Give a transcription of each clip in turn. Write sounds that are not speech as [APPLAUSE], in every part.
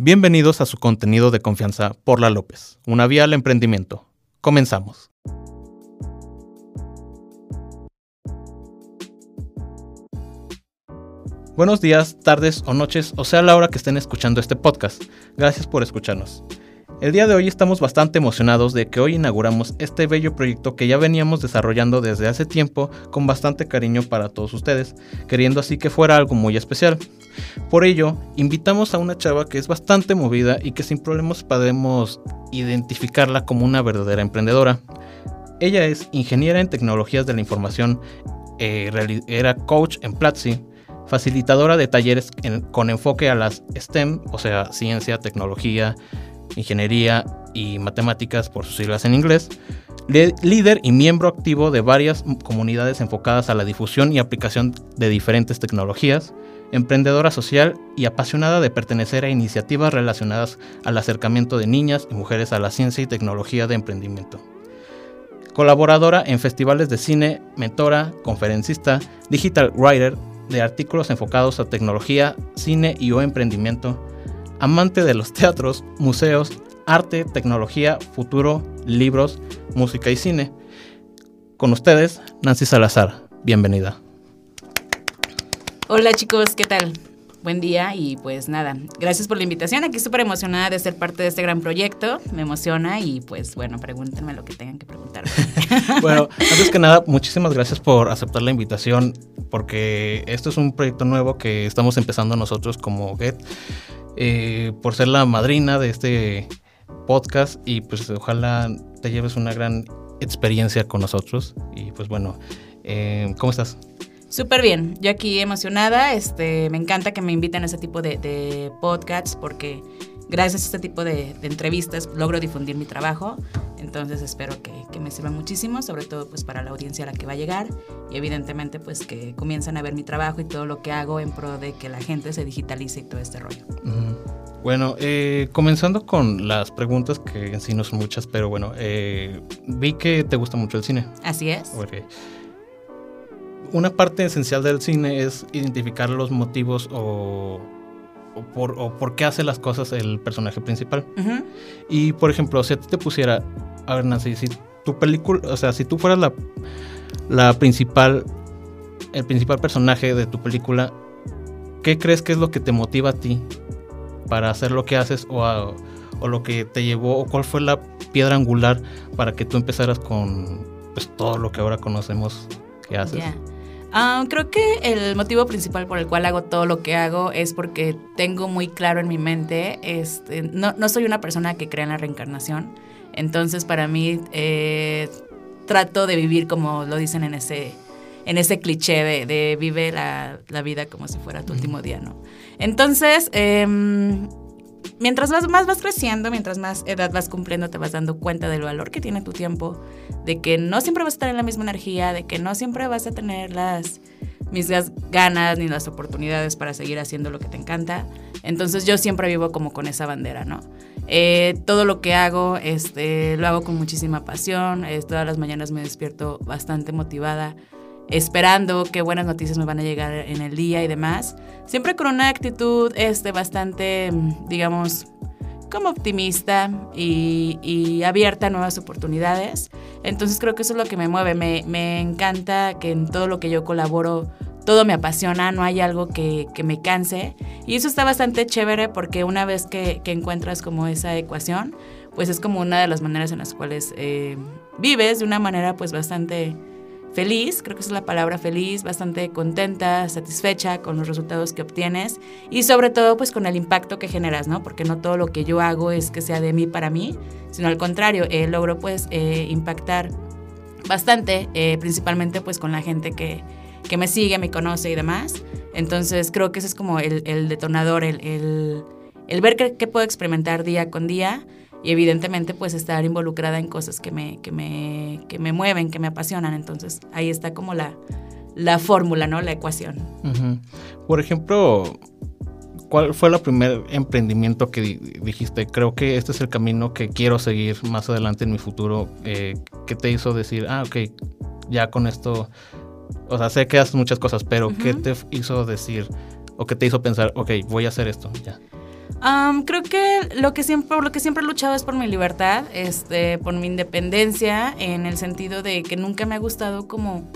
Bienvenidos a su contenido de confianza por La López, una vía al emprendimiento. Comenzamos. Buenos días, tardes o noches, o sea la hora que estén escuchando este podcast. Gracias por escucharnos. El día de hoy estamos bastante emocionados de que hoy inauguramos este bello proyecto que ya veníamos desarrollando desde hace tiempo con bastante cariño para todos ustedes, queriendo así que fuera algo muy especial. Por ello, invitamos a una chava que es bastante movida y que sin problemas podemos identificarla como una verdadera emprendedora. Ella es ingeniera en tecnologías de la información, eh, era coach en Platzi, facilitadora de talleres con enfoque a las STEM, o sea, ciencia, tecnología, ingeniería y matemáticas por sus siglas en inglés, líder y miembro activo de varias comunidades enfocadas a la difusión y aplicación de diferentes tecnologías, emprendedora social y apasionada de pertenecer a iniciativas relacionadas al acercamiento de niñas y mujeres a la ciencia y tecnología de emprendimiento. Colaboradora en festivales de cine, mentora, conferencista, digital writer de artículos enfocados a tecnología, cine y o emprendimiento, amante de los teatros, museos, arte, tecnología, futuro, libros, música y cine. Con ustedes, Nancy Salazar. Bienvenida. Hola chicos, ¿qué tal? Buen día y pues nada, gracias por la invitación. Aquí súper emocionada de ser parte de este gran proyecto. Me emociona y pues bueno, pregúntenme lo que tengan que preguntar. [LAUGHS] bueno, antes que nada, muchísimas gracias por aceptar la invitación porque esto es un proyecto nuevo que estamos empezando nosotros como Get. Eh, por ser la madrina de este podcast y pues ojalá te lleves una gran experiencia con nosotros. Y pues bueno, eh, ¿cómo estás? Súper bien, yo aquí emocionada, este, me encanta que me inviten a ese tipo de podcasts porque gracias a este tipo de, entrevistas logro difundir mi trabajo. Entonces espero que, me sirva muchísimo, sobre todo pues para la audiencia a la que va a llegar y evidentemente pues que comiencen a ver mi trabajo y todo lo que hago en pro de que la gente se digitalice y todo este rollo. Bueno, eh, comenzando con las preguntas que en sí no son muchas, pero bueno, eh, vi que te gusta mucho el cine. Así es. Una parte esencial del cine es identificar los motivos o o por, qué hace las cosas el personaje principal. Y por ejemplo, si a ti te pusiera, a ver Nancy, si tu película, o sea, si tú fueras la, principal, el principal personaje de tu película, ¿qué crees que es lo que te motiva a ti para hacer lo que haces o, o lo que te llevó o cuál fue la piedra angular para que tú empezaras con pues, todo lo que ahora conocemos que haces? Ah, creo que el motivo principal por el cual hago todo lo que hago es porque tengo muy claro en mi mente, este, no, no soy una persona que crea en la reencarnación, entonces para mí eh, trato de vivir como lo dicen en ese, en ese cliché de, de vive la, la, vida como si fuera tu último día, ¿no? Entonces, eh, mientras más, más vas creciendo, mientras más edad vas cumpliendo, te vas dando cuenta del valor que tiene tu tiempo, de que no siempre vas a estar en la misma energía, de que no siempre vas a tener las mismas ganas ni las oportunidades para seguir haciendo lo que te encanta. Entonces yo siempre vivo como con esa bandera, ¿no? Eh, todo lo que hago este, lo hago con muchísima pasión, todas las mañanas me despierto bastante motivada esperando qué buenas noticias me van a llegar en el día y demás. Siempre con una actitud este, bastante, digamos, como optimista y, abierta a nuevas oportunidades. Entonces creo que eso es lo que me mueve. Me, encanta que en todo lo que yo colaboro todo me apasiona, no hay algo que, me canse. Y eso está bastante chévere porque una vez que, encuentras como esa ecuación, pues es como una de las maneras en las cuales eh, vives de una manera pues bastante feliz, creo que esa es la palabra feliz, bastante contenta, satisfecha con los resultados que obtienes y sobre todo pues con el impacto que generas, ¿no? Porque no todo lo que yo hago es que sea de mí para mí, sino al contrario, eh, logro pues eh, impactar bastante, eh, principalmente pues con la gente que, que, me sigue, me conoce y demás. Entonces creo que ese es como el, el detonador, el, el, el ver qué puedo experimentar día con día y evidentemente pues estar involucrada en cosas que me, que me, que me mueven, que me apasionan. Entonces ahí está como la, la fórmula, ¿no? La ecuación. Por ejemplo, ¿cuál fue el primer emprendimiento que dijiste? Creo que este es el camino que quiero seguir más adelante en mi futuro. Eh, ¿Qué te hizo decir, ah, ok, ya con esto, o sea, sé que haces muchas cosas, pero ¿qué te hizo decir o qué te hizo pensar, ok, voy a hacer esto, ya? Creo que lo que siempre lo que siempre he luchado es por mi libertad, este, por mi independencia, en el sentido de que nunca me ha gustado como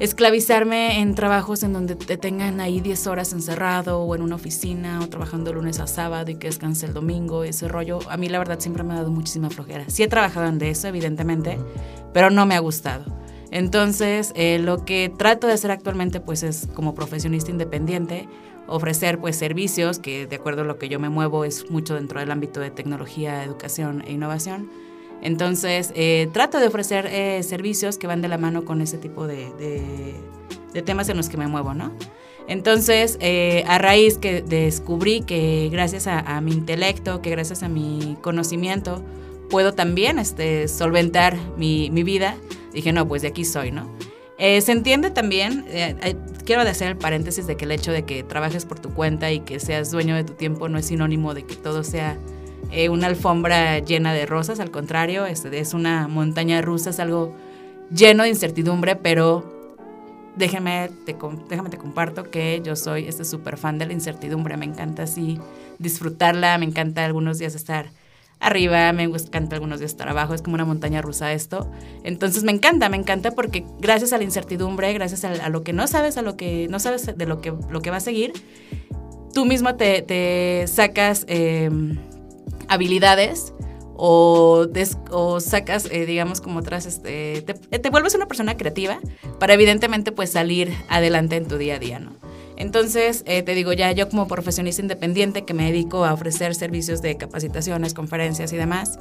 esclavizarme en trabajos en donde te tengan ahí 10 horas encerrado o en una oficina o trabajando lunes a sábado y que descanse el domingo, ese rollo. A mí la verdad siempre me ha dado muchísima flojera. Sí he trabajado en eso, evidentemente, pero no me ha gustado. Entonces, eh, lo que trato de hacer actualmente pues es como profesionista independiente, ofrecer pues servicios que de acuerdo a lo que yo me muevo es mucho dentro del ámbito de tecnología, educación e innovación entonces, eh, trato de ofrecer eh, servicios que van de la mano con ese tipo de, temas en los que me muevo, ¿no? Entonces, eh, a raíz que descubrí que gracias a, mi intelecto, que gracias a mi conocimiento, puedo también este, solventar mi, vida, dije, no, pues de aquí soy, ¿no? Se entiende también, quiero hacer el paréntesis de que el hecho de que trabajes por tu cuenta y que seas dueño de tu tiempo no es sinónimo de que todo sea eh, una alfombra llena de rosas, al contrario, es, es una montaña rusa, es algo lleno de incertidumbre, pero déjame te, déjame te comparto que yo soy este súper fan de la incertidumbre, me encanta así disfrutarla, me encanta algunos días estar arriba, me encanta algunos días abajo, es como una montaña rusa esto. Entonces me encanta, me encanta porque gracias a la incertidumbre, gracias a, lo que no sabes, a lo que no sabes de lo que, lo que va a seguir, tú mismo te, sacas... Em, habilidades o, sacas, eh, digamos, como otras, este, te, vuelves una persona creativa para evidentemente pues salir adelante en tu día a día, ¿no? Entonces, eh, te digo, ya yo como profesionista independiente que me dedico a ofrecer servicios de capacitaciones, conferencias y demás,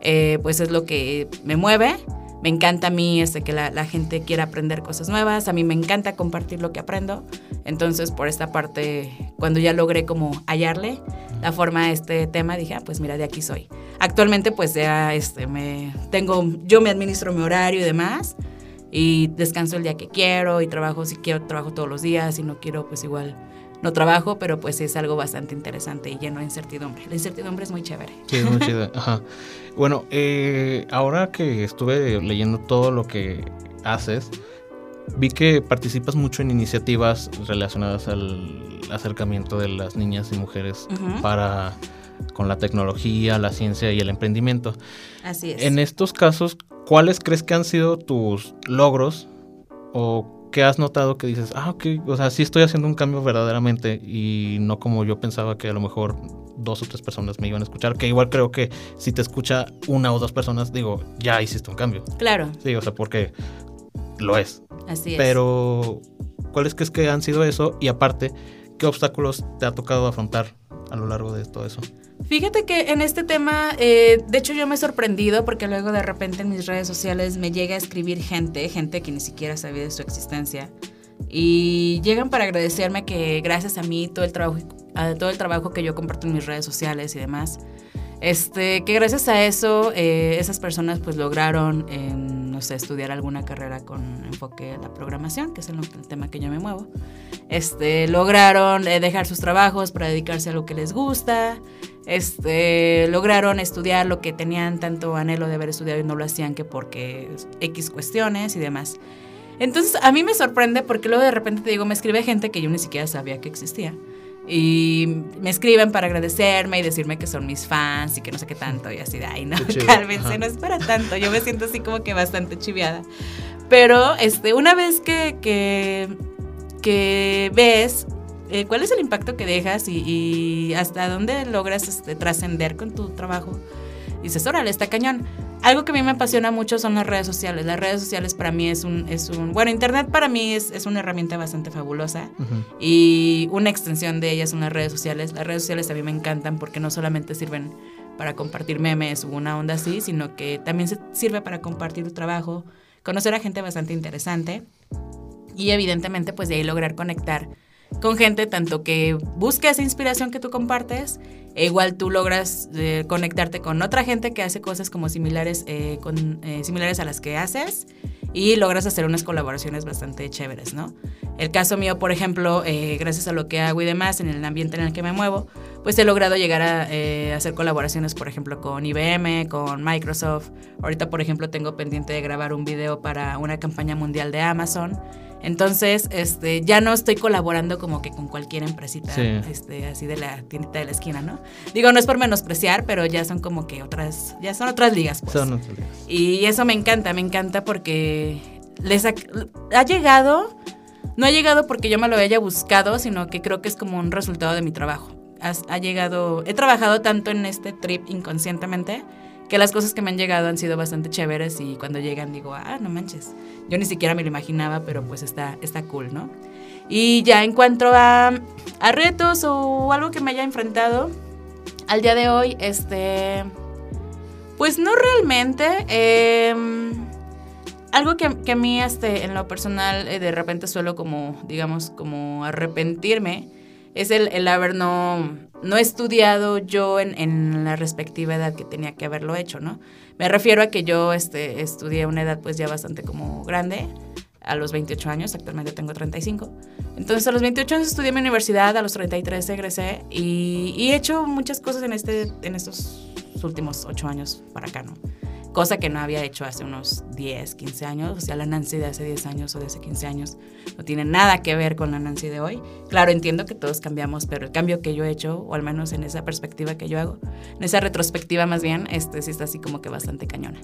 eh, pues es lo que me mueve. Me encanta a mí este, que la, gente quiera aprender cosas nuevas, a mí me encanta compartir lo que aprendo. Entonces, por esta parte, cuando ya logré como hallarle la forma a este tema, dije, ah, pues mira, de aquí soy. Actualmente, pues ya este, me tengo, yo me administro mi horario y demás, y descanso el día que quiero, y trabajo, si quiero, trabajo todos los días, si no quiero, pues igual no trabajo, pero pues es algo bastante interesante y lleno de incertidumbre. La incertidumbre es muy chévere. Sí, es muy [LAUGHS] chévere. Ajá. Bueno, eh, ahora que estuve leyendo todo lo que haces, vi que participas mucho en iniciativas relacionadas al acercamiento de las niñas y mujeres para con la tecnología, la ciencia y el emprendimiento. Así es. En estos casos, ¿cuáles crees que han sido tus logros o ¿qué has notado que dices, ah, ok, o sea, sí estoy haciendo un cambio verdaderamente y no como yo pensaba que a lo mejor dos o tres personas me iban a escuchar, que igual creo que si te escucha una o dos personas, digo, ya hiciste un cambio. Claro. Sí, o sea, porque lo es. Así es. Pero, ¿cuáles crees que han sido eso? Y aparte, ¿qué obstáculos te ha tocado afrontar a lo largo de todo eso? Fíjate que en este tema, eh, de hecho yo me he sorprendido porque luego de repente en mis redes sociales me llega a escribir gente, gente que ni siquiera sabía de su existencia. Y llegan para agradecerme que gracias a mí todo el trabajo, a todo el trabajo que yo comparto en mis redes sociales y demás, este, que gracias a eso eh, esas personas pues lograron, no sé, estudiar alguna carrera con enfoque a la programación, que es el, tema que yo me muevo. Este, lograron eh, dejar sus trabajos para dedicarse a lo que les gusta. Este, lograron estudiar lo que tenían tanto anhelo de haber estudiado y no lo hacían que porque X cuestiones y demás. Entonces a mí me sorprende porque luego de repente te digo, me escribe gente que yo ni siquiera sabía que existía. Y me escriben para agradecerme y decirme que son mis fans y que no sé qué tanto. Y así de, ay, no, cálmense, no es para tanto. Yo me siento así como que bastante chiviada. Pero este, una vez que, que, que ves eh, cuál es el impacto que dejas y, hasta dónde logras este, trascender con tu trabajo. dices, órale, está cañón. Algo que a mí me apasiona mucho son las redes sociales. Las redes sociales para mí es un, es un bueno, Internet para mí es, es una herramienta bastante fabulosa y una extensión de ellas son las redes sociales. Las redes sociales a mí me encantan porque no solamente sirven para compartir memes o una onda así, sino que también se sirve para compartir tu trabajo, conocer a gente bastante interesante y evidentemente pues de ahí lograr conectar con gente tanto que busque esa inspiración que tú compartes, e igual tú logras eh, conectarte con otra gente que hace cosas como similares, eh, con, eh, similares a las que haces y logras hacer unas colaboraciones bastante chéveres, ¿no? El caso mío, por ejemplo, gracias a lo que hago y demás en el ambiente en el que me muevo, pues he logrado llegar a hacer colaboraciones, por ejemplo, con IBM, con Microsoft. Ahorita, por ejemplo, tengo pendiente de grabar un video para una campaña mundial de Amazon Entonces, este, ya no estoy colaborando como que con cualquier empresita, este, así de la tiendita de la esquina, ¿no? Digo, no es por menospreciar, pero ya son como que otras, ya son otras ligas, pues. Son otras ligas. Y eso me encanta, me encanta porque les ha, ha llegado, no ha llegado porque yo me lo haya buscado, sino que creo que es como un resultado de mi trabajo. ha llegado, he trabajado tanto en este trip inconscientemente que las cosas que me han llegado han sido bastante chéveres y cuando llegan digo, ah, no manches. Yo ni siquiera me lo imaginaba, pero pues está, está cool, ¿no? Y ya en cuanto a, a retos o algo que me haya enfrentado, al día de hoy, este, pues no realmente. Em, algo que, que, a mí, este, en lo personal, eh, de repente suelo como, digamos, como arrepentirme es el, el haber no, no estudiado yo en, en, la respectiva edad que tenía que haberlo hecho, ¿no? Me refiero a que yo este, estudié a una edad pues ya bastante como grande, a los 28 años, actualmente tengo 35. Entonces a los 28 años estudié en mi universidad, a los 33 egresé y, y he hecho muchas cosas en, este, en estos últimos 8 años para acá, ¿no? Cosa que no había hecho hace unos 10, 15 años. O sea, la Nancy de hace 10 años o de hace 15 años no tiene nada que ver con la Nancy de hoy. Claro, entiendo que todos cambiamos, pero el cambio que yo he hecho, o al menos en esa perspectiva que yo hago, en esa retrospectiva más bien, este sí está así como que bastante cañona.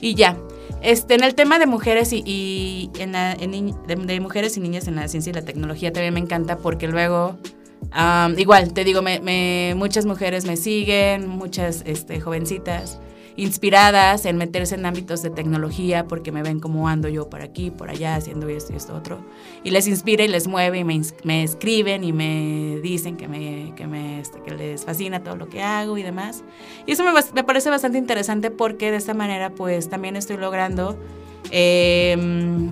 Y ya, este, en el tema de mujeres y, de, mujeres y niñas en la ciencia y la tecnología también me encanta porque luego... igual, te digo, muchas mujeres me siguen, muchas este, jovencitas, inspiradas en meterse en ámbitos de tecnología porque me ven cómo ando yo por aquí, por allá, haciendo esto y esto otro. Y les inspira y les mueve y me, escriben y me dicen que, me, que, me, este, que les fascina todo lo que hago y demás. Y eso me, me parece bastante interesante porque de esta manera pues también estoy logrando em,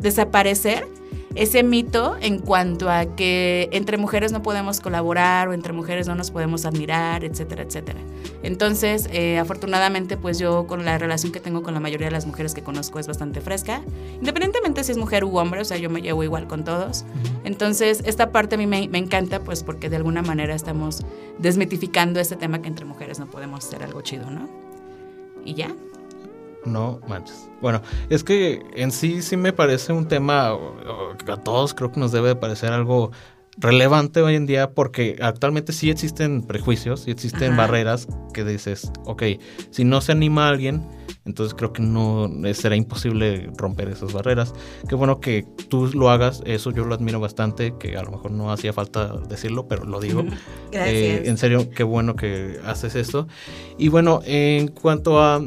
desaparecer ese mito en cuanto a que entre mujeres no podemos colaborar o entre mujeres no nos podemos admirar, etcétera, etcétera. Entonces, eh, afortunadamente, pues yo con la relación que tengo con la mayoría de las mujeres que conozco es bastante fresca, independientemente si es mujer u hombre, o sea, yo me llevo igual con todos. Entonces, esta parte a mí me, me encanta, pues porque de alguna manera estamos desmitificando este tema que entre mujeres no podemos hacer algo chido, ¿no? Y ya no manches. Bueno, es que en sí sí me parece un tema, a todos creo que nos debe de parecer algo relevante hoy en día porque actualmente sí existen prejuicios, sí existen barreras que dices, ok, si no se anima a alguien, entonces creo que no será imposible romper esas barreras. Qué bueno que tú lo hagas, eso yo lo admiro bastante, que a lo mejor no hacía falta decirlo, pero lo digo. [LAUGHS] Gracias. Eh, en serio, qué bueno que haces esto. Y bueno, en cuanto a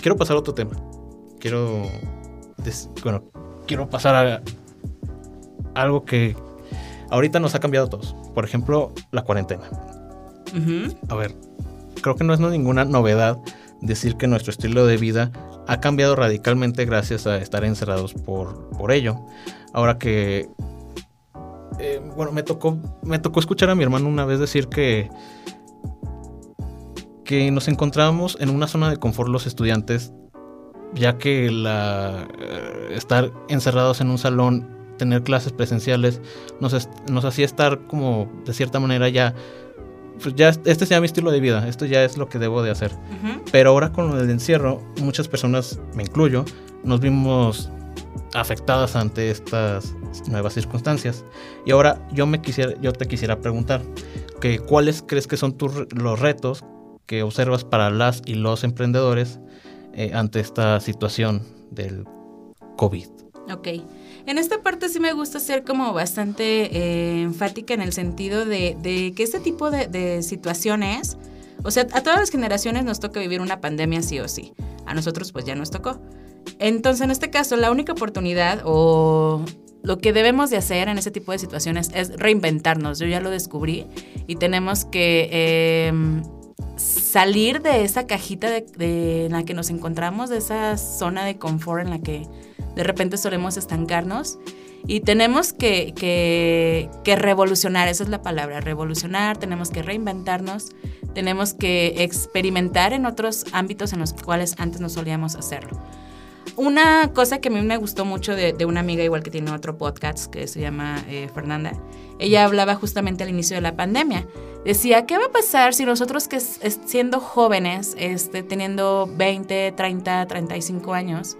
quiero pasar a otro tema. Quiero. Bueno, quiero pasar a algo que ahorita nos ha cambiado a todos. Por ejemplo, la cuarentena. A ver, creo que no es ninguna novedad decir que nuestro estilo de vida ha cambiado radicalmente gracias a estar encerrados por, por ello. Ahora que. Eh, bueno, me tocó, me tocó escuchar a mi hermano una vez decir que que nos encontrábamos en una zona de confort los estudiantes, ya que la, eh, estar encerrados en un salón, tener clases presenciales, nos, nos hacía estar como de cierta manera ya pues ya este sea mi estilo de vida, esto ya es lo que debo de hacer. Pero ahora con el encierro, muchas personas, me incluyo, nos vimos afectadas ante estas nuevas circunstancias. Y ahora yo me quisiera, yo te quisiera preguntar que cuáles crees que son tus, los retos que observas para las y los emprendedores eh, ante esta situación del COVID? Ok. En esta parte sí me gusta ser como bastante eh, enfática en el sentido de, que este tipo de, situaciones, o sea, a todas las generaciones nos toca vivir una pandemia sí o sí. A nosotros pues ya nos tocó. Entonces, en este caso, la única oportunidad o lo que debemos de hacer en ese tipo de situaciones es reinventarnos. Yo ya lo descubrí y tenemos que em, salir de esa cajita de, en la que nos encontramos, de esa zona de confort en la que de repente solemos estancarnos. Y tenemos que, que, revolucionar, esa es la palabra, revolucionar, tenemos que reinventarnos, tenemos que experimentar en otros ámbitos en los cuales antes no solíamos hacerlo. Una cosa que a mí me gustó mucho de, una amiga igual que tiene otro podcast que se llama eh, Fernanda, ella hablaba justamente al inicio de la pandemia. Decía, ¿qué va a pasar si nosotros que siendo jóvenes, este, teniendo 20, 30, 35 años,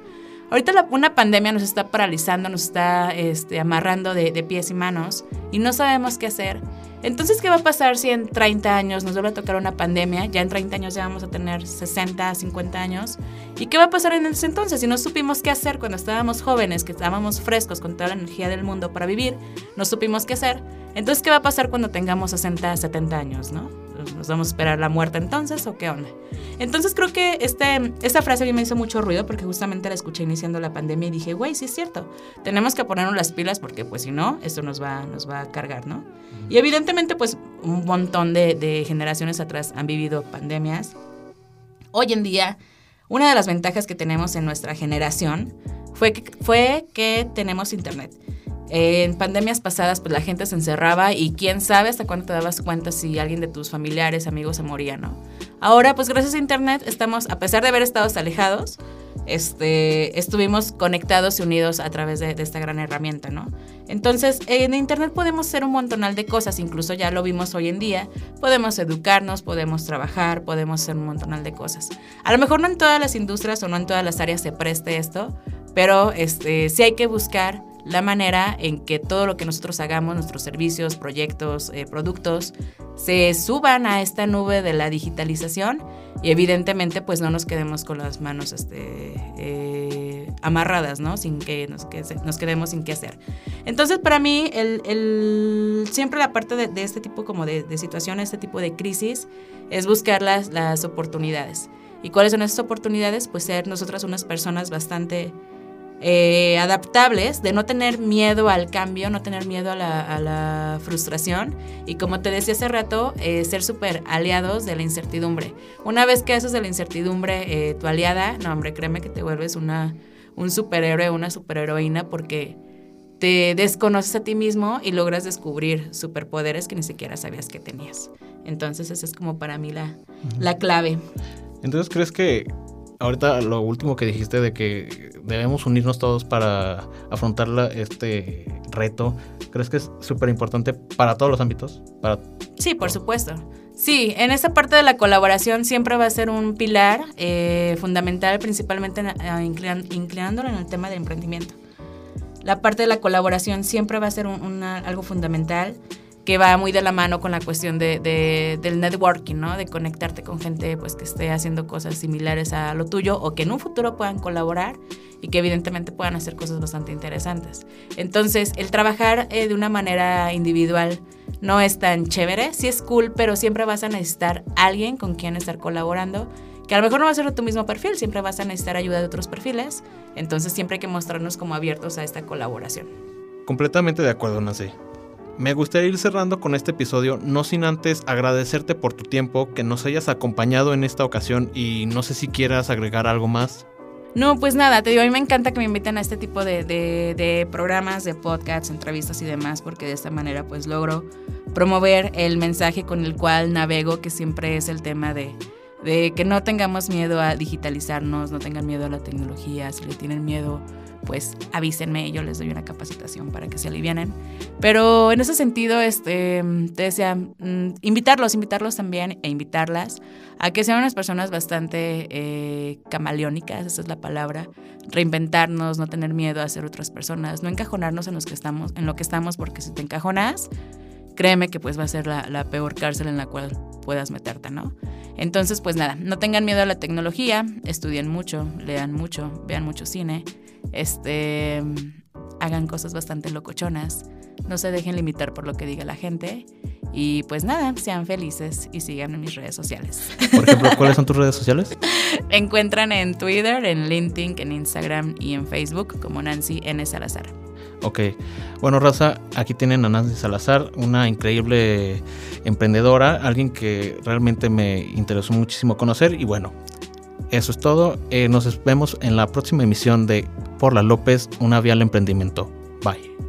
Ahorita una pandemia nos está paralizando, nos está este, amarrando de, pies y manos y no sabemos qué hacer. Entonces, ¿qué va a pasar si en 30 años nos vuelve a tocar una pandemia? Ya en 30 años ya vamos a tener 60, 50 años. ¿Y qué va a pasar en ese entonces? Si no supimos qué hacer cuando estábamos jóvenes, que estábamos frescos con toda la energía del mundo para vivir, no supimos qué hacer. Entonces, ¿qué va a pasar cuando tengamos 60, 70 años, no? ¿Nos vamos a esperar la muerte entonces o qué onda? Entonces creo que este, esta frase a mí me hizo mucho ruido porque justamente la escuché iniciando la pandemia y dije, güey, sí es cierto, tenemos que ponernos las pilas porque pues si no, esto nos va, nos va a cargar, ¿no? Y evidentemente pues un montón de, de generaciones atrás han vivido pandemias. Hoy en día, una de las ventajas que tenemos en nuestra generación fue que, fue que tenemos internet. En pandemias pasadas, pues la gente se encerraba y quién sabe hasta cuándo te dabas cuenta si alguien de tus familiares, amigos se moría, ¿no? Ahora, pues gracias a Internet estamos, a pesar de haber estado alejados, este, estuvimos conectados y unidos a través de, esta gran herramienta, ¿no? Entonces, en Internet podemos hacer un montonal de cosas, incluso ya lo vimos hoy en día. Podemos educarnos, podemos trabajar, podemos hacer un montonal de cosas. A lo mejor no en todas las industrias o no en todas las áreas se preste esto, pero este, sí hay que buscar la manera en que todo lo que nosotros hagamos, nuestros servicios, proyectos, eh, productos, se suban a esta nube de la digitalización y evidentemente pues no nos quedemos con las manos este, eh, amarradas, ¿no? Sin que nos, quedemos sin qué hacer. Entonces para mí el, siempre la parte de, este tipo como de, de situaciones, este tipo de crisis, es buscar las, las oportunidades. ¿Y cuáles son esas oportunidades? Pues ser nosotras unas personas bastante eh, adaptables, de no tener miedo al cambio, no tener miedo a la, frustración y como te decía hace rato, eh, ser súper aliados de la incertidumbre. Una vez que haces de la incertidumbre eh, tu aliada, no hombre, créeme que te vuelves una, un superhéroe, una superheroína porque te desconoces a ti mismo y logras descubrir superpoderes que ni siquiera sabías que tenías. Entonces esa es como para mí la, la clave. Entonces, ¿crees que ahorita lo último que dijiste de que debemos unirnos todos para afrontar este reto, ¿crees que es súper importante para todos los ámbitos? Para sí, por supuesto. Sí, en esta parte de la colaboración siempre va a ser un pilar eh, fundamental, principalmente inclinándolo en el tema del emprendimiento. La parte de la colaboración siempre va a ser algo fundamental que va muy de la mano con la cuestión de, del networking, ¿no? De conectarte con gente pues, que esté haciendo cosas similares a lo tuyo o que en un futuro puedan colaborar y que evidentemente puedan hacer cosas bastante interesantes. Entonces, el trabajar eh, de una manera individual no es tan chévere, sí es cool, pero siempre vas a necesitar alguien con quien estar colaborando que a lo mejor no va a ser de tu mismo perfil, siempre vas a necesitar ayuda de otros perfiles, entonces siempre hay que mostrarnos como abiertos a esta colaboración. Completamente de acuerdo, Nancy. Me gustaría ir cerrando con este episodio, no sin antes agradecerte por tu tiempo, que nos hayas acompañado en esta ocasión y no sé si quieras agregar algo más. No, pues nada, te digo, a mí me encanta que me inviten a este tipo de, programas, de podcasts, entrevistas y demás, porque de esta manera pues logro promover el mensaje con el cual navego, que siempre es el tema de, de que no tengamos miedo a digitalizarnos, no tengan miedo a la tecnología, si le tienen miedo pues avísenme yo les doy una capacitación para que se alivianen. Pero en ese sentido, este, te decía, mm, invitarlos, invitarlos también e invitarlas a que sean unas personas bastante eh, camaleónicas, esa es la palabra, reinventarnos, no tener miedo a ser otras personas, no encajonarnos en, los que estamos, en lo que estamos, porque si te encajonas, créeme que pues va a ser la, la peor cárcel en la cual puedas meterte, ¿no? Entonces, pues nada, no tengan miedo a la tecnología, estudien mucho, lean mucho, vean mucho cine este, hagan cosas bastante locochonas, no se dejen limitar por lo que diga la gente y pues nada, sean felices y sigan en mis redes sociales. Por ejemplo, ¿cuáles son tus redes sociales? [LAUGHS] encuentran en Twitter, en LinkedIn, en Instagram y en Facebook como Nancy N. Salazar. Ok, bueno Raza, aquí tienen a Nancy Salazar, una increíble emprendedora, alguien que realmente me interesó muchísimo conocer y bueno, eso es todo. Eh, nos vemos en la próxima emisión de Por la López, una vía al emprendimiento. Bye.